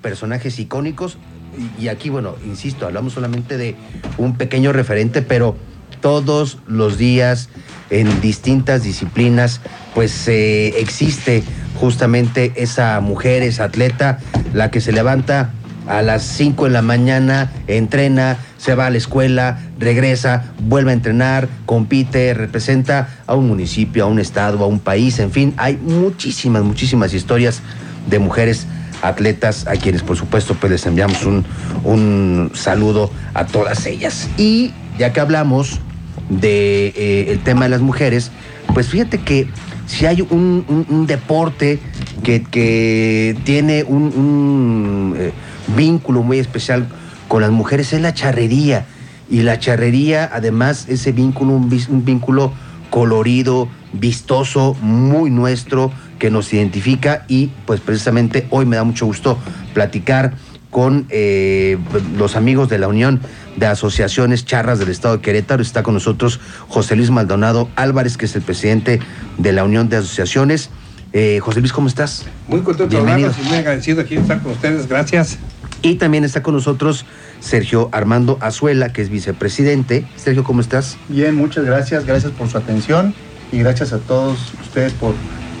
personajes icónicos. Y, aquí, bueno, insisto, hablamos solamente de un pequeño referente, pero todos los días en distintas disciplinas, pues existe justamente esa mujer, esa atleta, la que se levanta a las 5 de la mañana, entrena, se va a la escuela, regresa, vuelve a entrenar, compite, representa a un municipio, a un estado, a un país, en fin, hay muchísimas, muchísimas historias de mujeres atletas a quienes por supuesto pues les enviamos un, un saludo a todas ellas. Y ya que hablamos de eh, el tema de las mujeres, pues fíjate que si hay un, deporte que, que tiene un, eh, vínculo muy especial con las mujeres es la charrería. Y la charrería, además, ese vínculo, un vínculo colorido, vistoso, muy nuestro, que nos identifica y pues precisamente hoy me da mucho gusto platicar con eh, los amigos de la Unión de Asociaciones Charras del Estado de Querétaro. Está con nosotros José Luis Maldonado Álvarez, que es el presidente de la Unión de Asociaciones. Eh, José Luis, ¿cómo estás? Muy contento de hablarlos y muy agradecido aquí de estar con ustedes. Gracias. Y también está con nosotros Sergio Armando Azuela, que es vicepresidente. Sergio, ¿cómo estás? Bien, muchas gracias, gracias por su atención y gracias a todos ustedes por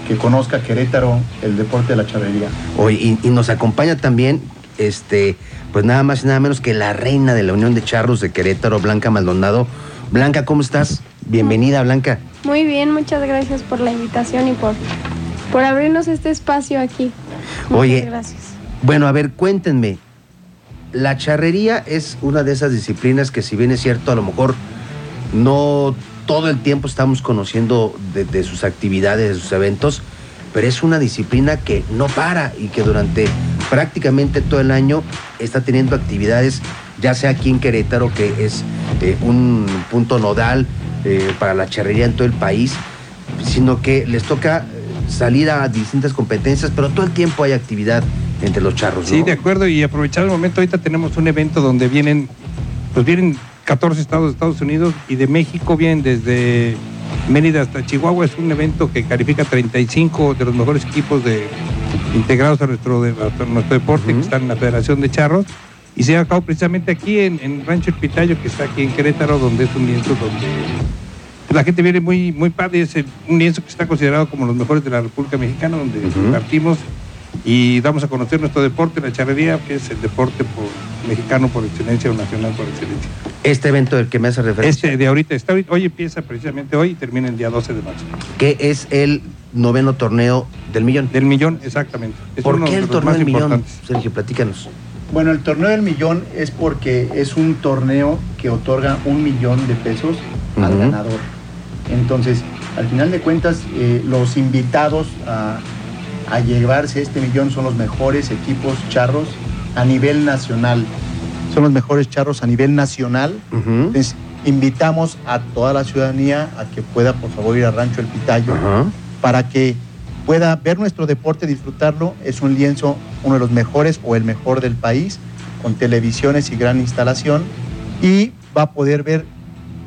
que conozca Querétaro el deporte de la charrería. Hoy, y, y nos acompaña también, este, pues nada más y nada menos que la reina de la Unión de Charros de Querétaro, Blanca Maldonado. Blanca, ¿cómo estás? Bienvenida, Blanca. Muy bien, muchas gracias por la invitación y por, por abrirnos este espacio aquí. Muchas Oye. gracias. Bueno, a ver, cuéntenme. La charrería es una de esas disciplinas que si bien es cierto, a lo mejor no todo el tiempo estamos conociendo de, de sus actividades, de sus eventos, pero es una disciplina que no para y que durante prácticamente todo el año está teniendo actividades, ya sea aquí en Querétaro, que es eh, un punto nodal eh, para la charrería en todo el país, sino que les toca eh, salir a distintas competencias, pero todo el tiempo hay actividad entre los charros. Sí, de acuerdo. Y aprovechar el momento, ahorita tenemos un evento donde vienen, pues vienen 14 estados de Estados Unidos y de México vienen desde Mérida hasta Chihuahua. Es un evento que califica 35 de los mejores equipos de, integrados a nuestro, de- a nuestro deporte, que están en la Federación de Charros. Y se ha acabado precisamente aquí en, en Rancho El Pitayo, que está aquí en Querétaro, donde es un lienzo donde la gente viene muy, muy padre. Es un lienzo que está considerado como los mejores de la República Mexicana, donde partimos y damos a conocer nuestro deporte, la charrería, que es el deporte por, mexicano por excelencia o nacional por excelencia. Este evento del que me hace referencia, Este de ahorita, está, hoy empieza precisamente hoy y termina el día 12 de marzo. que es el noveno torneo del millón. Del millón, exactamente. Es ¿Por uno qué de el los torneo del millón? Sergio, platícanos. Bueno, el torneo del millón es porque es un torneo que otorga un millón de pesos al ganador. Entonces, al final de cuentas, eh, los invitados a, a llevarse este millón son los mejores equipos charros a nivel nacional. Son los mejores charros a nivel nacional. Entonces, invitamos a toda la ciudadanía a que pueda, por favor, ir a Rancho El Pitayo para que pueda ver nuestro deporte, disfrutarlo. Es un lienzo, uno de los mejores o el mejor del país, con televisiones y gran instalación. Y va a poder ver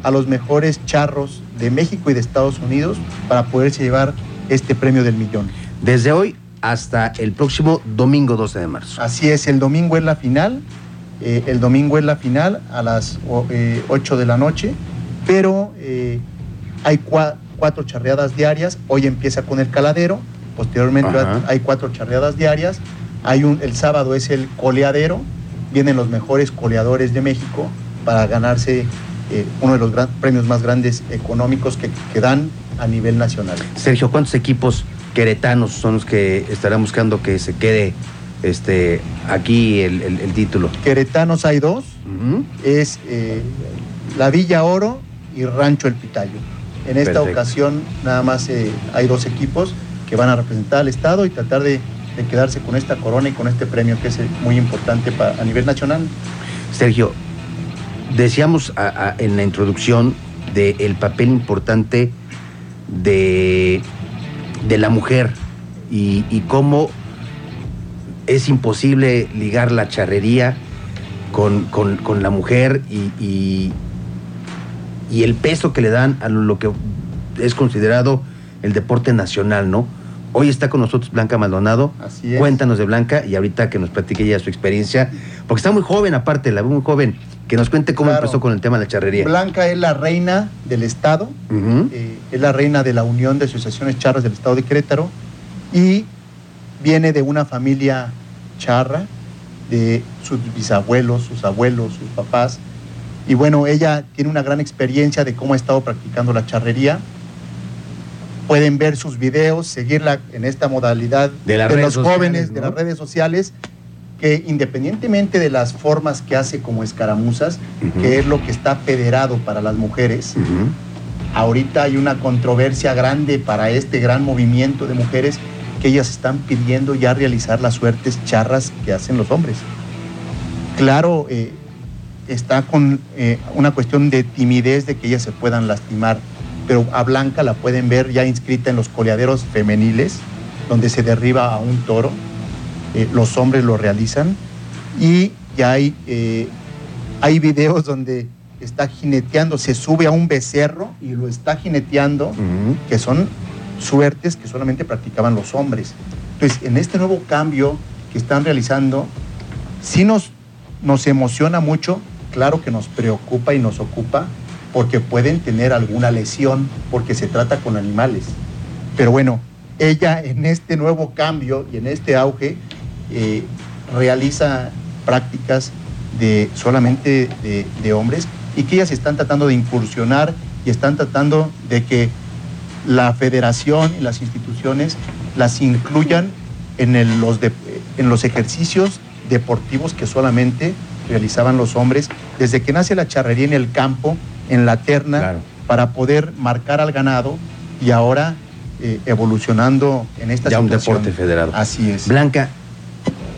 a los mejores charros de México y de Estados Unidos para poderse llevar este premio del millón. Desde hoy hasta el próximo domingo 12 de marzo. Así es, el domingo es la final. eh, el domingo es la final a las o- eh, 8 de la noche, pero eh, hay cua- cuatro charreadas diarias. Hoy empieza con el caladero, posteriormente Ajá. hay cuatro charreadas diarias. Hay un, el sábado es el coleadero, vienen los mejores coleadores de México para ganarse uno de los gran- premios más grandes económicos que, que dan a nivel nacional. Sergio, ¿cuántos equipos queretanos son los que estarán buscando que se quede este, aquí el, el- el título? Queretanos hay dos, es eh, la Villa Oro y Rancho El Pitayo. En esta Perfecto. ocasión nada más eh, hay dos equipos que van a representar al Estado y tratar de, de quedarse con esta corona y con este premio que es eh, muy importante a nivel nacional. Sergio, decíamos a- a- en la introducción del papel importante de, de la mujer y, y cómo es imposible ligar la charrería con, con- con la mujer y, y- y el peso que le dan a lo que es considerado el deporte nacional, ¿no? Hoy está con nosotros Blanca Maldonado. Así es. Cuéntanos de Blanca y ahorita que nos platique ella su experiencia, porque está muy joven aparte, la veo muy joven, que nos cuente cómo Claro. empezó con el tema de la charrería. Blanca es la reina del Estado, eh, es la reina de la Unión de Asociaciones Charras del Estado de Querétaro y viene de una familia charra, de sus bisabuelos, sus abuelos, sus papás. Y bueno, ella tiene una gran experiencia de cómo ha estado practicando la charrería. Pueden ver sus videos, seguirla en esta modalidad De las redes los jóvenes, de las redes sociales, que independientemente de las formas que hace como escaramuzas, que es lo que está federado para las mujeres, ahorita hay una controversia grande para este gran movimiento de mujeres que ellas están pidiendo ya realizar las suertes charras que hacen los hombres. Claro, eh, está con eh, una cuestión de timidez de que ellas se puedan lastimar, pero a Blanca la pueden ver ya inscrita en los coleaderos femeniles, donde se derriba a un toro, eh, los hombres lo realizan, y ya hay, eh, hay videos donde está jineteando, se sube a un becerro y lo está jineteando, que son suertes que solamente practicaban los hombres. Entonces, en este nuevo cambio que están realizando, sí nos, nos emociona mucho, claro que nos preocupa y nos ocupa, porque pueden tener alguna lesión, porque se trata con animales. Pero bueno, ella en este nuevo cambio y en este auge eh, realiza prácticas de solamente de, de hombres y que ellas están tratando de incursionar y están tratando de que la federación y las instituciones las incluyan en, el- los, de- en los ejercicios deportivos que solamente realizaban los hombres desde que nace la charrería en el campo, en la terna, Claro. para poder marcar al ganado y ahora eh, evolucionando en esta Ya un deporte federado. Así es. Blanca,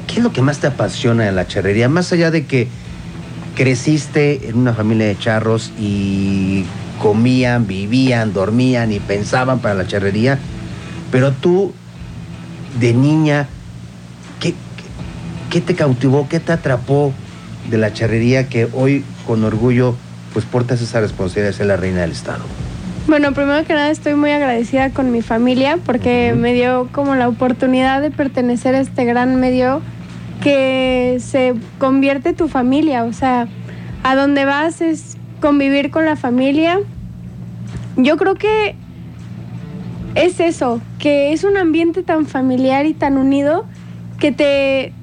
¿qué es lo que más te apasiona de la charrería? Más allá de que creciste en una familia de charros y comían, vivían, dormían y pensaban para la charrería, pero tú, de niña, ¿qué, qué, te cautivó, qué te atrapó de la charrería que hoy con orgullo pues portas esa responsabilidad de ser la reina del Estado? Bueno, primero que nada estoy muy agradecida con mi familia porque me dio como la oportunidad de pertenecer a este gran medio que se convierte tu familia, o sea, a donde vas es convivir con la familia. Yo creo que es eso, que es un ambiente tan familiar y tan unido que te,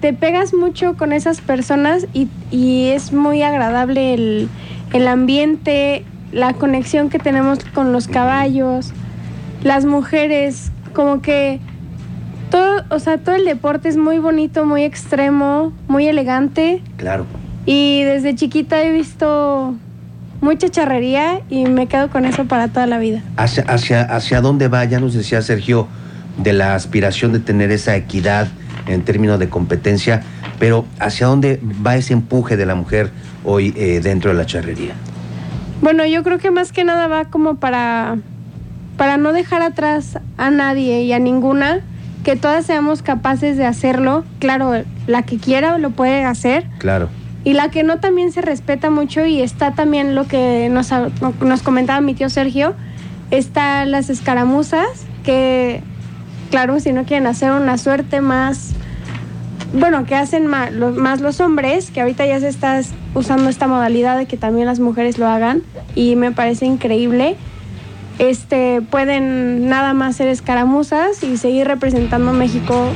te pegas mucho con esas personas y, y es muy agradable el, el ambiente, la conexión que tenemos con los caballos, las mujeres, como que todo, o sea, todo el deporte es muy bonito, muy extremo, muy elegante Claro. y desde chiquita he visto mucha charrería y me quedo con eso para toda la vida. hacia, hacia, hacia dónde va, ya nos decía Sergio, de la aspiración de tener esa equidad en términos de competencia, pero hacia dónde va ese empuje de la mujer hoy eh, dentro de la charrería. Bueno, yo creo que más que nada va como para, para no dejar atrás a nadie y a ninguna, que todas seamos capaces de hacerlo. Claro, la que quiera lo puede hacer Claro. y la que no también se respeta mucho y está también lo que nos, comentaba mi tío Sergio, está las escaramuzas, que claro, si no quieren hacer una suerte más, bueno, que hacen ma- los- más los hombres, que ahorita ya se está usando esta modalidad de que también las mujeres lo hagan y me parece increíble. Este, pueden nada más hacer escaramuzas y seguir representando a México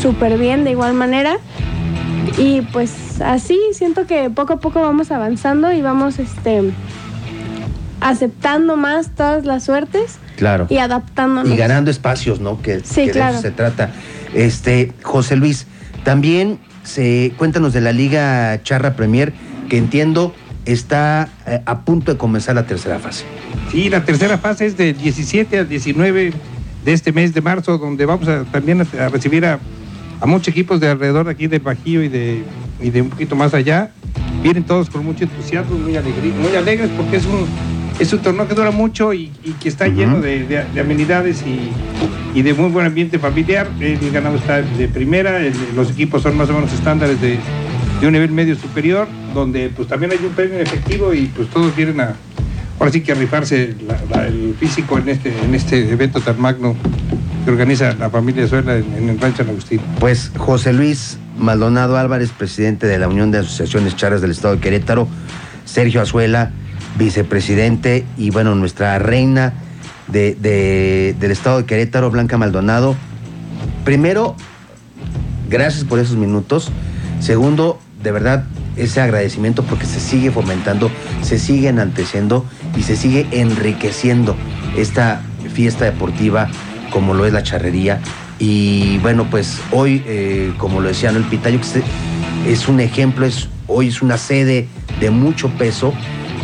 súper bien de igual manera. Y pues así siento que poco a poco vamos avanzando y vamos este aceptando más todas las suertes Claro. y adaptándonos. Y ganando espacios, ¿no? Que, Sí, que de claro. eso se trata. Este, José Luis, también se, cuéntanos de la Liga Charra Premier, que entiendo está eh, a punto de comenzar la tercera fase. Sí, la tercera fase es del 17 al 19 de este mes de marzo, donde vamos a, también a, a recibir a, a muchos equipos de alrededor de aquí del Bajío y de, y de un poquito más allá. Vienen todos con mucho entusiasmo, muy, alegri- muy alegres, porque es un, es un torneo que dura mucho y, y que está lleno de, de- de amenidades y, y de muy buen ambiente familiar. El ganado está de primera, el- los equipos son más o menos estándares de, de un nivel medio superior, donde pues también hay un premio en efectivo y pues todos vienen a, ahora sí que a rifarse el físico en este, en este evento tan magno que organiza la familia Suela en, el Rancho San Agustín. Pues José Luis Maldonado Álvarez, presidente de la Unión de Asociaciones Charras del Estado de Querétaro, Sergio Azuela, vicepresidente, y bueno, nuestra reina de- de- del Estado de Querétaro, Blanca Maldonado. Primero, gracias por esos minutos. Segundo, de verdad, ese agradecimiento porque se sigue fomentando, se sigue enalteciendo y se sigue enriqueciendo esta fiesta deportiva como lo es la charrería. Y bueno, pues hoy, eh, como lo decía ¿no? el Pitayo, es un ejemplo, es, hoy es una sede de mucho peso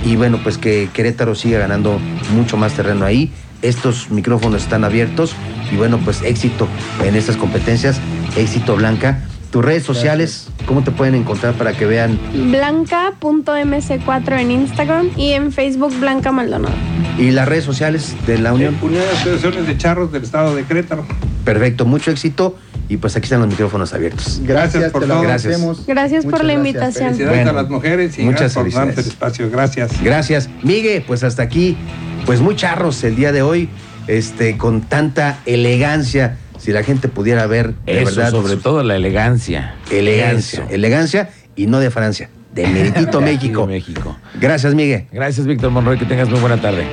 y bueno, pues que Querétaro siga ganando mucho más terreno ahí. Estos micrófonos están abiertos y bueno, pues éxito en estas competencias, éxito Blanca. Tus redes sociales, ¿cómo te pueden encontrar para que vean? Blanca.mc4 en Instagram y en Facebook Blanca Maldonado. Y las redes sociales de la Unión. Unión de Asociaciones de Charros del Estado de Querétaro. Perfecto, mucho éxito y pues aquí están los micrófonos abiertos. Gracias por te lo todo. agradecemos. Gracias por la gracias. invitación. Felicidades Bueno, a las mujeres y muchas gracias por el felicidades. espacio. Gracias. Gracias. Miguel, pues hasta aquí, pues muy charros el día de hoy, este, con tanta elegancia. Si la gente pudiera ver, de Eso, verdad, sobre todo la elegancia. elegancia. Eso. Elegancia y no de Francia, de Meritito de México. México. Gracias, Miguel. Gracias, Víctor Monroy. Que tengas muy buena tarde.